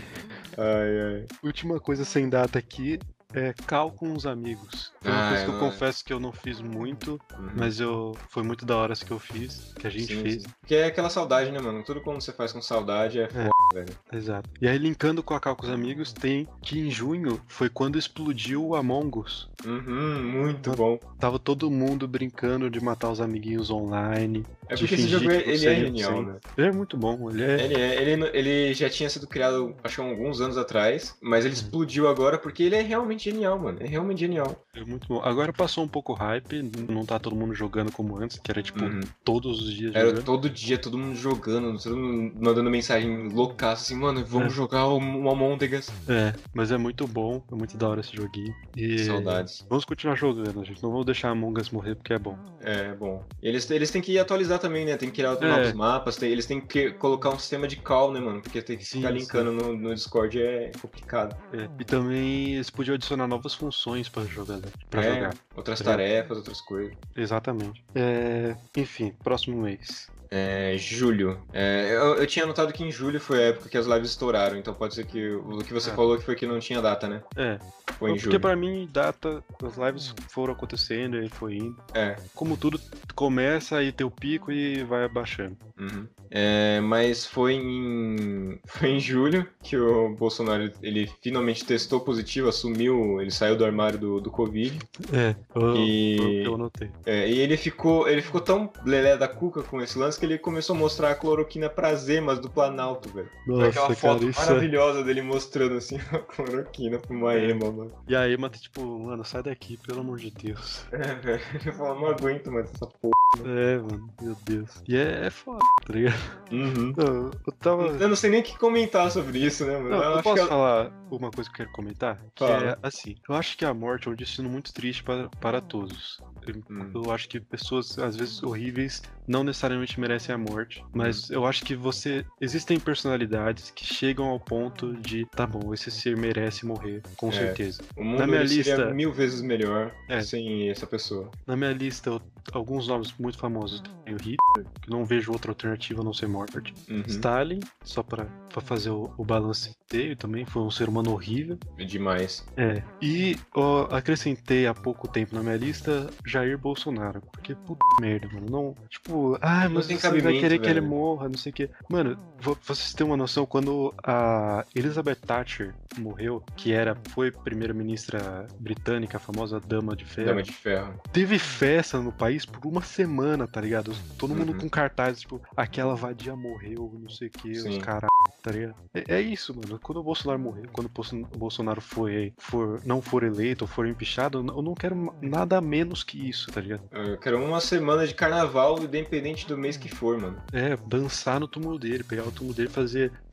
ai. ai. Última coisa sem data aqui é cal com os amigos. Foi uma Ah, coisa que eu eu- confesso que eu não fiz muito, Uhum. mas eu foi muito da hora que eu fiz, que a gente Sim, fez. sim. Porque é aquela saudade, né, mano? Tudo quando você faz com saudade é foda, velho. Exato. E aí, linkando com a cal com os amigos, tem que em junho foi quando explodiu o Among Us. Uhum, muito bom. Tava todo mundo brincando de matar os amiguinhos online. É porque esse jogo que ele é ia genial, né? Ele é muito bom, ele é. Ele, é, ele, ele já tinha sido criado, acho que há alguns anos atrás, mas Uhum. ele explodiu agora porque ele é realmente genial, mano. É realmente genial. é muito bom. Agora passou um pouco o hype, não tá todo mundo jogando como antes, que era tipo Uhum. todos os dias Era jogando. todo dia, todo mundo jogando, todo mundo mandando mensagem louca loucaço, assim, mano, vamos É. jogar Among Us. É, mas é muito bom, é muito da hora esse joguinho. E Saudades. vamos continuar jogando, gente. Não vamos deixar a Among Us morrer porque é bom. É, bom. Eles, eles têm que atualizar também, né? Tem que criar É. novos mapas, tem- eles têm que colocar um sistema de call, né, mano? Porque tem que ficar sim. linkando no, no Discord é complicado. É, E também eles podiam adicionar novas funções para jogar, para É, jogar. Outras É. tarefas, outras coisas. Exatamente. É, enfim, próximo mês. É, julho. É, eu, eu tinha notado que em julho foi a época que as lives estouraram, então pode ser que o que você É. falou que foi que não tinha data, né? É, Foi em porque julho. pra mim, data, as lives foram acontecendo e foi indo. É. Como tudo começa aí tem o pico e vai abaixando. Uhum. É, mas foi em, *laughs* foi em julho que o Bolsonaro ele finalmente testou positivo, assumiu, ele saiu do armário do, do Covid. É, eu, E- eu anotei. É, e ele ficou, ele ficou tão lelé da cuca com esse lance que ele começou a mostrar a cloroquina pras emas do Planalto, velho. Foi aquela Nossa, foto cara, isso é... maravilhosa dele mostrando assim *laughs* a cloroquina pra uma É. ema, mano. E aí, mano, tipo, mano, sai daqui, pelo amor de Deus. É, velho. *laughs* Ele falou, não aguento mais essa porra. É, mano, meu Deus. E é, é foda, tá ligado? Uhum. *laughs* Eu, eu tava. Eu não sei nem o que comentar sobre isso, né, mano? Não, eu acho posso que ela- falar uma coisa que eu quero comentar? Que Fala. é assim, eu acho que a morte é um destino muito triste para, para todos. Eu, Hum. eu acho que pessoas, às vezes, horríveis não necessariamente merecem a morte. Mas Hum. eu acho que você. Existem personalidades que chegam ao ponto de, tá bom, esse ser merece morrer, com É. certeza. O mundo Na minha lista- mil vezes melhor É. sem essa pessoa. Na minha lista, eu- alguns nomes muito famosos. Tem o Hitler, que não vejo outra alternativa a não ser morte. Uhum. Stalin, só pra, pra fazer o, o balanceio também, foi um ser humano horrível. Demais. É. E ó, acrescentei há pouco tempo na minha lista Jair Bolsonaro. Porque puta merda, mano. Não. Tipo, ah, Não mas tem você vai querer que ele velho. morra, não sei o quê. Mano, vo- vocês têm uma noção, quando a Elizabeth Thatcher morreu, que era, foi primeira-ministra britânica, a famosa Dama de Ferro, Dama de ferro. teve festa no país por uma semana, tá ligado? Todo mundo Uhum. com cartazes, tipo, aquela vadia morreu, não sei o que, os caras, tá ligado? É, é isso, mano. Quando o Bolsonaro morrer, quando o Bolson- o Bolsonaro for, for, não for eleito ou for empichado, eu não quero nada menos que isso, tá ligado? Eu quero uma semana de carnaval, independente do mês que for, mano. É, dançar no túmulo dele, pegar o túmulo dele e fazer. *laughs*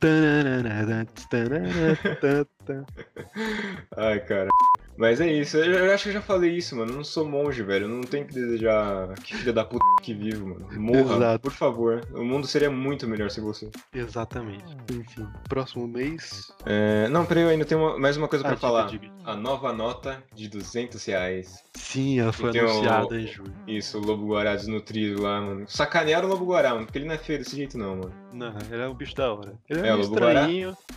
Ai, cara. Mas é isso, eu eu acho que eu já falei isso, mano. Eu não sou monge, velho. Eu não tenho que desejar que filha da puta que vivo, mano. Morra, Exato. por favor. O mundo seria muito melhor sem você. Exatamente. Enfim, próximo mês. É, não, peraí, eu ainda tenho uma- mais uma coisa pra Ah, falar. diga. A nova nota de 200 reais. Sim, ela foi Tem o- anunciada em julho. Isso, o Lobo Guará desnutrido lá, mano. Sacanearam o Lobo Guará, mano, porque ele não é feio desse jeito, não, mano. Não, ele é um bicho da hora. Ele é, É, um o Lobo Guará?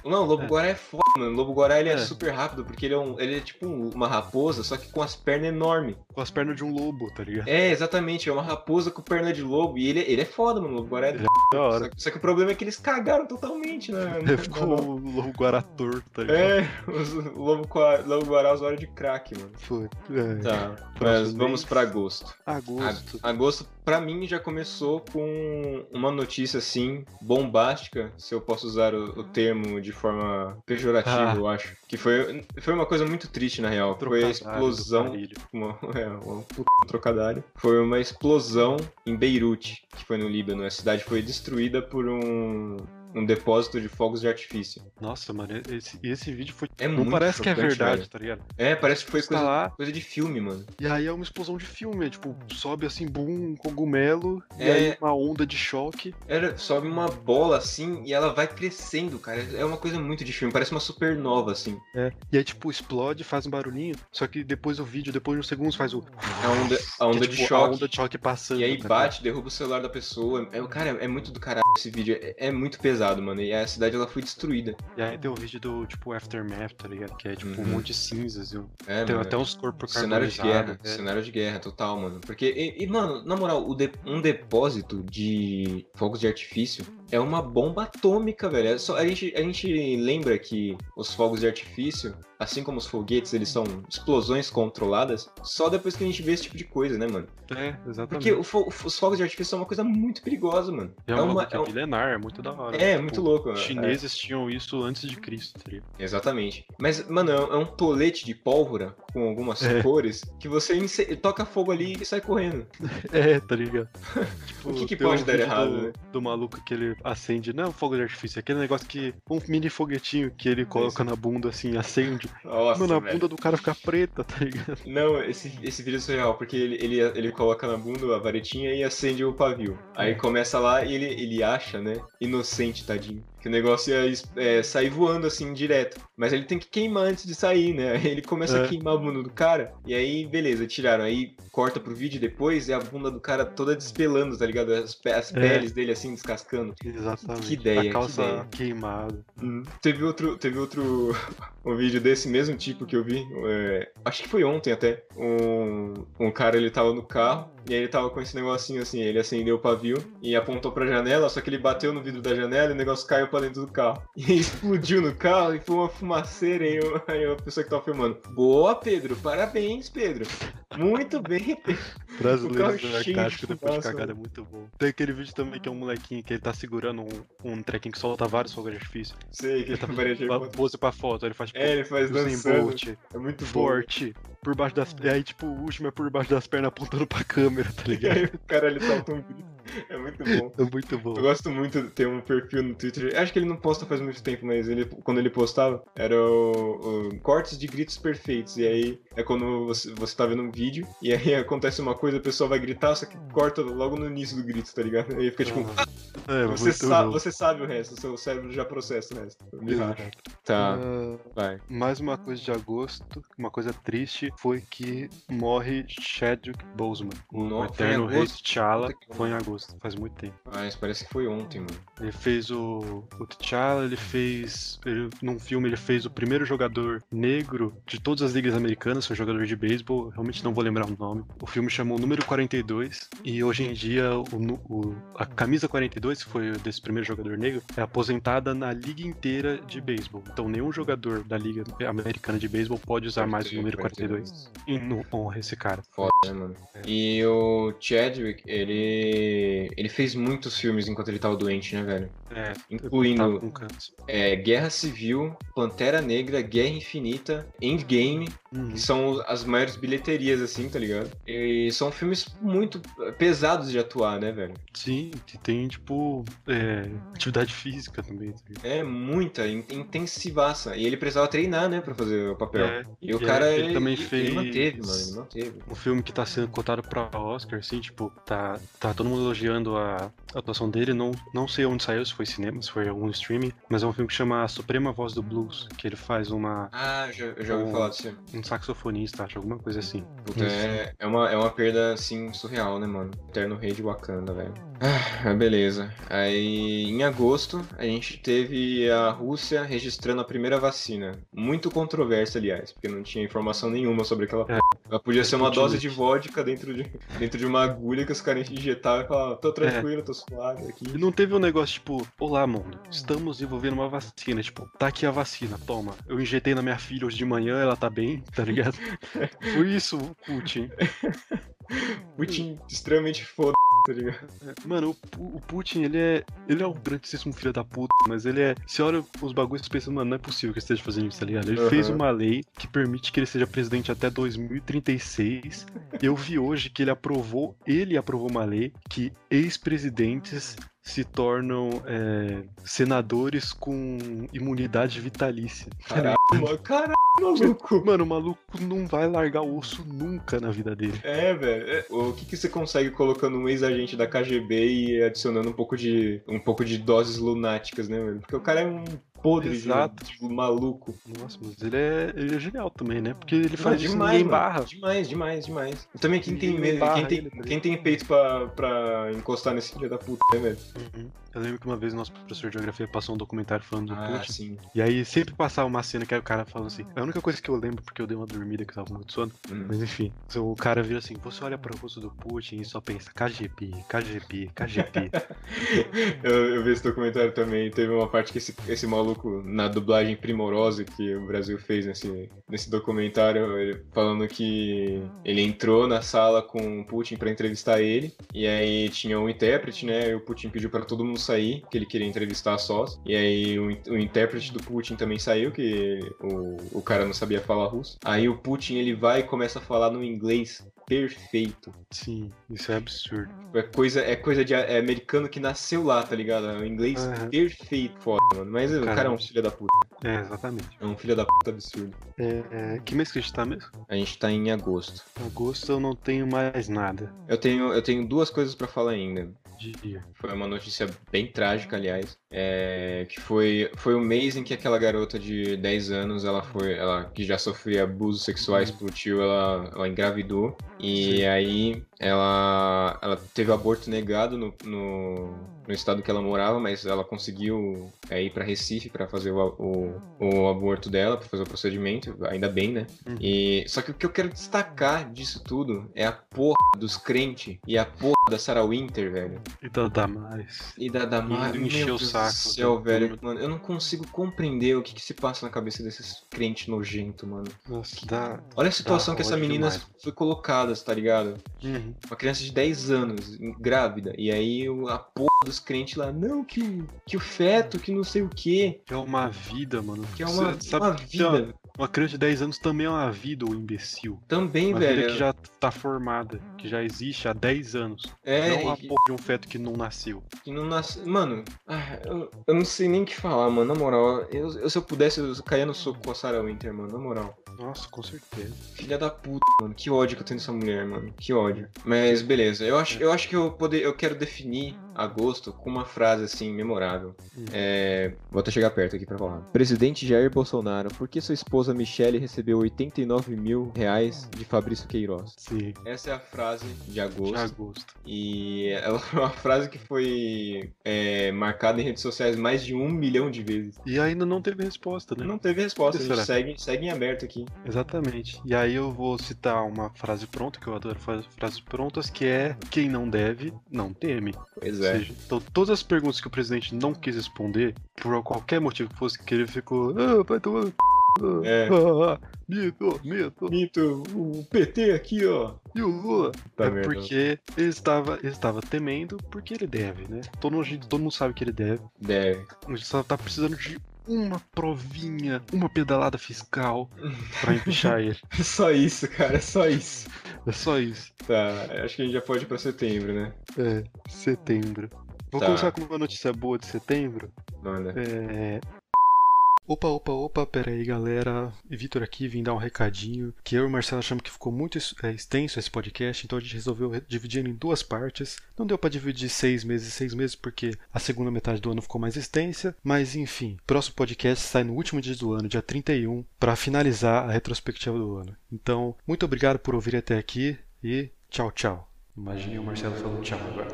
Não, o Lobo É. Guará é foda, mano. O Lobo Guará ele é. É. super rápido, porque ele é, um, ele é tipo um- uma raposa, só que com as pernas enormes. com as pernas de um lobo, tá ligado? É, exatamente, é uma raposa com perna de lobo. E ele, ele é foda, mano. O Lobo Guará é Ele Da Só, hora. que- só que o problema é que eles cagaram totalmente, né? Não- Ficou o lobo guará torto, tá ligado? É, os- o Lobo, Gua- Lobo Guará usuário de crack, mano. Foi. É. Tá, mas vamos pra agosto. Agosto. A- Agosto, pra mim, já começou com uma notícia assim, bombástica, se eu posso usar o, o termo de forma pejorativa, Ah. eu acho. Que foi, foi uma coisa muito triste, na real. Foi a explosão. Uma, *laughs* é, uma puta trocadilho. Foi uma explosão em Beirute, que foi no Líbano. A cidade foi destruída por um, um depósito de fogos de artifício. Nossa, mano, esse, esse vídeo foi. É Não parece que é verdade, velho. tá ligado? É, parece que foi tá coisa, lá. coisa de filme, mano. E aí é uma explosão de filme, é, tipo, sobe assim, boom, um cogumelo, e É. aí uma onda de choque. Era, sobe uma bola assim e ela vai crescendo, cara. É uma coisa muito de filme, parece uma supernova, assim. É. E aí, tipo, explode, faz um barulhinho, só que depois o vídeo, depois de uns segundos, faz o. A onda, a onda é, de tipo, choque. A onda de choque passando. E aí tá bate, derruba o celular da pessoa. É, cara, é muito do caralho esse vídeo. É, é muito pesado, mano. E a cidade ela foi destruída. E aí tem o vídeo do, tipo, Aftermath, tá ligado? Que é, tipo, um Uhum. monte de cinzas. E um- É, tem mano. até uns corpos Cenário de guerra, é. cenário de guerra total, mano. Porque, e, e, mano, na moral, de- um depósito de fogos de artifício é uma bomba atômica, velho. É só, a, gente, a gente lembra que os fogos de artifício assim como os foguetes, eles são explosões controladas, só depois que a gente vê esse tipo de coisa, né, mano? É, exatamente. Porque o os fogos de artifício são uma coisa muito perigosa, mano. é, é uma, uma- que é é um- milenar, é muito da hora. É, Tipo, muito louco. Os é. chineses tinham isso antes de Cristo, tá? Exatamente. Mas, mano, é um tolete de pólvora com algumas *laughs* É. cores que você toca fogo ali e sai correndo. *laughs* É, tá ligado? *laughs* Tipo, O que que pode um dar errado, do, né? do maluco que ele acende, não é um fogo de artifício, é aquele negócio que. Um mini foguetinho que ele coloca na bunda assim, acende. Nossa, Mano, a velho. bunda do cara fica preta, tá ligado? Não, esse, esse vídeo é surreal, porque ele, ele, ele coloca na bunda a varetinha e acende o pavio. Aí começa lá e ele, ele acha, né? Inocente, tadinho. Que o negócio ia es- é, sair voando assim direto. Mas ele tem que queimar antes de sair, né? Aí ele começa É. a queimar a bunda do cara. E aí, beleza, tiraram. Aí corta pro vídeo depois e a bunda do cara toda despelando, tá ligado? As, pe- as É. peles dele assim descascando. Exatamente. Que ideia, A que calça ideia. queimada. Teve outro, teve outro *laughs* um vídeo desse mesmo tipo que eu vi, é, acho que foi ontem até. Um, um cara ele tava no carro e aí ele tava com esse negocinho assim, ele acendeu o pavio e apontou pra janela, só que ele bateu no vidro da janela e o negócio caiu pra dentro do carro. *laughs* E explodiu no carro e foi uma fumaceira e eu- aí a pessoa que tava filmando. Boa, Pedro, parabéns, Pedro. Muito bem, Pedro. *laughs* Brasileiro cheio de depois de cagada é muito bom. Tem aquele vídeo também que é um molequinho que ele tá segurando um, um trequinho que solta vários fogos de artifício. Sei que Ele tá parecia pra- pose pra foto, ele faz tipo. É, ele faz dançando. Bolt, É muito bom. Por baixo das. E aí, tipo, o último é por baixo das pernas apontando pra câmera, tá ligado? aí o cara ele solta um grito. É muito bom. É muito bom. Eu gosto muito de ter um perfil no Twitter. Acho que ele não posta faz muito tempo, mas ele, quando ele postava, era o, o cortes de gritos perfeitos. E aí é quando você, você tá vendo um vídeo e aí *laughs* acontece uma coisa, a pessoa vai gritar, só que corta logo no início do grito, tá ligado? Aí fica tipo. É, você, sa bom. você sabe o resto, seu cérebro já processa o resto. Me racha. Tá, Ah, vai. mais uma coisa de agosto, uma coisa triste, foi que morre Chadwick Boseman. O eterno rei agosto? T'Challa foi em agosto, faz muito tempo. Mas parece que foi ontem, mano. Ele fez o, o T'Challa, ele fez. Ele, num filme, ele fez o primeiro jogador negro de todas as ligas americanas, foi jogador de beisebol, realmente não vou lembrar o nome. O filme chamou Número 42, e hoje em dia o, o- a camisa 42, que foi desse primeiro jogador negro, é aposentada na liga inteira de beisebol. Então nenhum jogador da liga americana de beisebol pode usar mais o número 42. E não honra esse cara. Foda, né, mano? E o Chadwick, ele. Ele fez muitos filmes enquanto ele tava doente, né, velho? É, Incluindo é, Guerra Civil, Pantera Negra, Guerra Infinita, Endgame, Uhum. que são as maiores bilheterias, assim, tá ligado? E são filmes muito pesados de atuar, né, velho? Sim, que tem, tipo, é, atividade física também. tá? É muita, in- intensivaça. E ele precisava treinar, né, pra fazer o papel. É, E o e cara, ele ele, também ele fez- manteve, mano, ele manteve. um filme que tá sendo cotado pra Oscar, assim, tipo, tá, tá todo mundo elogiando a atuação dele. Não, não sei onde saiu, se foi cinema, se foi algum streaming, mas é um filme que chama A Suprema Voz do Blues, que ele faz uma, Ah, já, eu já ouvi O- falar disso. um saxofonista, acho, alguma coisa assim. Puta, é, é, uma, é uma perda, assim, surreal, né, mano? Eterno Rei de Wakanda, velho. Ah, beleza. Aí, em agosto, a gente teve a Rússia registrando a primeira vacina. Muito controversa, aliás, porque não tinha informação nenhuma sobre aquela É. Ela podia ser uma dose de vodka dentro de, dentro de uma agulha que os caras injetavam e falavam, tô tranquilo, tô suave aqui. E não teve um negócio tipo, olá, mundo, estamos desenvolvendo uma vacina. Tipo, tá aqui a vacina, toma. Eu injetei na minha filha hoje de manhã, ela tá bem, tá ligado? *laughs* Foi isso, Putin. *laughs* Putin extremamente foda, tá ligado? Mano, o, o Putin, ele é. Ele é um grandíssimo filho da puta, mas ele é. Você olha os bagulhos e pensa, mano, não é possível que ele esteja fazendo isso, tá ligado? Ele Aham. fez uma lei que permite que ele seja presidente até 2036. Eu vi hoje que ele aprovou, ele aprovou uma lei que ex-presidentes se tornam é, senadores com imunidade vitalícia. Caralho, caralho, maluco. Mano, o maluco não vai largar o osso nunca na vida dele. É, velho. É, O que, que você consegue colocando um ex-agente da KGB e adicionando um pouco de um pouco de doses lunáticas, né, velho? Porque o cara é um podre Exato. de, maluco. Nossa, mas ele é, ele é genial também, né? Porque ele Não, faz isso demais, barra. Demais, demais, demais. Também quem tem, medo- quem tem, tá quem tem peito pra, pra encostar nesse filho da puta, né, velho? Uhum. Eu lembro que uma vez nosso professor de geografia passou um documentário falando do Ah, Putin. sim. E aí sempre passava uma cena que aí o cara falando assim. A única coisa que eu lembro, porque eu dei uma dormida que eu tava muito sono. Hum. Mas enfim, o cara vira assim, você olha pro rosto do Putin e só pensa KGB, KGB, KGB. *laughs* eu, eu vi esse documentário também. Teve uma parte que esse, esse maluco maluco na dublagem primorosa que o Brasil fez nesse, nesse documentário, ele, falando que ele entrou na sala com o Putin para entrevistar ele, e aí tinha um intérprete, né? E o Putin pediu para todo mundo sair, que ele queria entrevistar sós. E aí o, o intérprete do Putin também saiu, que o, o cara não sabia falar russo. Aí o Putin ele vai e começa a falar no inglês perfeito. Sim, isso é absurdo. É coisa, é coisa de é americano que nasceu lá, tá ligado? É um inglês uhum. perfeito, foda, mano. Mas Caramba. o cara é um filho da puta. É, exatamente. É um filho da puta absurdo. É, é, que mês que a gente tá mesmo? A gente tá em agosto. Agosto eu não tenho mais nada. Eu tenho, eu tenho duas coisas para falar ainda. Dia. Foi uma notícia bem trágica, aliás. É, que foi, foi o mês em que aquela garota de 10 anos, ela foi. Ela que já sofria abusos sexuais uhum. pelo tio, ela, ela engravidou. E Sim. aí ela, ela teve o aborto negado no, no, no, estado que ela morava, mas ela conseguiu é, ir para Recife para fazer o, o, o, aborto dela, para fazer o procedimento, ainda bem, né? Uhum. E, só que o que eu quero destacar disso tudo é a porra dos crentes e a porra da Sarah Winter, velho. E da Damares. E da Damares. E encheu o saco. Céu, velho. Mano, eu não consigo compreender o que, que se passa na cabeça desses crentes nojentos, mano. Nossa, dá. Olha a situação que essa menina demais. foi colocada, tá ligado? Uhum. Uma criança de 10 anos, grávida. E aí a porra dos crentes lá, não, que, que o feto, que não sei o quê. Que é uma vida, mano. Que é uma, Cê, uma vida. Uma criança de 10 anos também é uma vida, o imbecil. Também, uma velho. Vida que já tá formada, que já existe há 10 anos. É. Não uma e... porra de um feto que não nasceu. Que não nasceu. Mano, ah, eu, eu, não sei nem o que falar, mano. Na moral, eu, eu, se eu pudesse, eu caía no soco com a Sarah Winter, mano. Na moral. Nossa, com certeza. Filha da puta, mano. Que ódio que eu tenho dessa mulher, mano. Que ódio. Mas beleza, eu acho, eu acho que eu, poder, eu quero definir agosto com uma frase assim memorável. Hum. É, vou até chegar perto aqui pra falar. Presidente Jair Bolsonaro, por que sua esposa Michele recebeu 89 mil reais de Fabrício Queiroz? Sim. Essa é a frase de agosto. De agosto. E ela *laughs* foi uma frase que foi é, marcada em redes sociais mais de um milhão de vezes. E ainda não teve resposta, né? Não teve resposta, a gente segue, segue em aberto aqui. Exatamente. E aí eu vou citar uma frase pronta, que eu adoro frases prontas, que é quem não deve, não teme. Pois é. Seja, então todas as perguntas que o presidente não quis responder, por qualquer motivo que fosse, que ele ficou, ah, vai tomar é. Ah, mito, mito. Mito, o PT aqui, ó. E o Lula? Tá é merda. porque ele estava, ele estava temendo porque ele deve, né? Todo mundo, todo mundo sabe que ele deve. Deve. A gente só tá precisando de uma provinha, uma pedalada fiscal pra empichar ele. *laughs* só isso, cara, é só isso. É só isso. Tá, acho que a gente já pode ir pra setembro, né? É, setembro. Vou Tá. começar com uma notícia boa de setembro. Manda. É. Opa, opa, opa, pera aí galera. Vitor aqui, vim dar um recadinho. Que eu e o Marcelo achamos que ficou muito é, extenso esse podcast, então a gente resolveu re- dividir em duas partes. Não deu pra dividir seis meses e seis meses, porque a segunda metade do ano ficou mais extensa. Mas enfim, próximo podcast sai no último dia do ano, dia 31, pra finalizar a retrospectiva do ano. Então, muito obrigado por ouvir até aqui e tchau, tchau. Imagine o Marcelo falando tchau agora.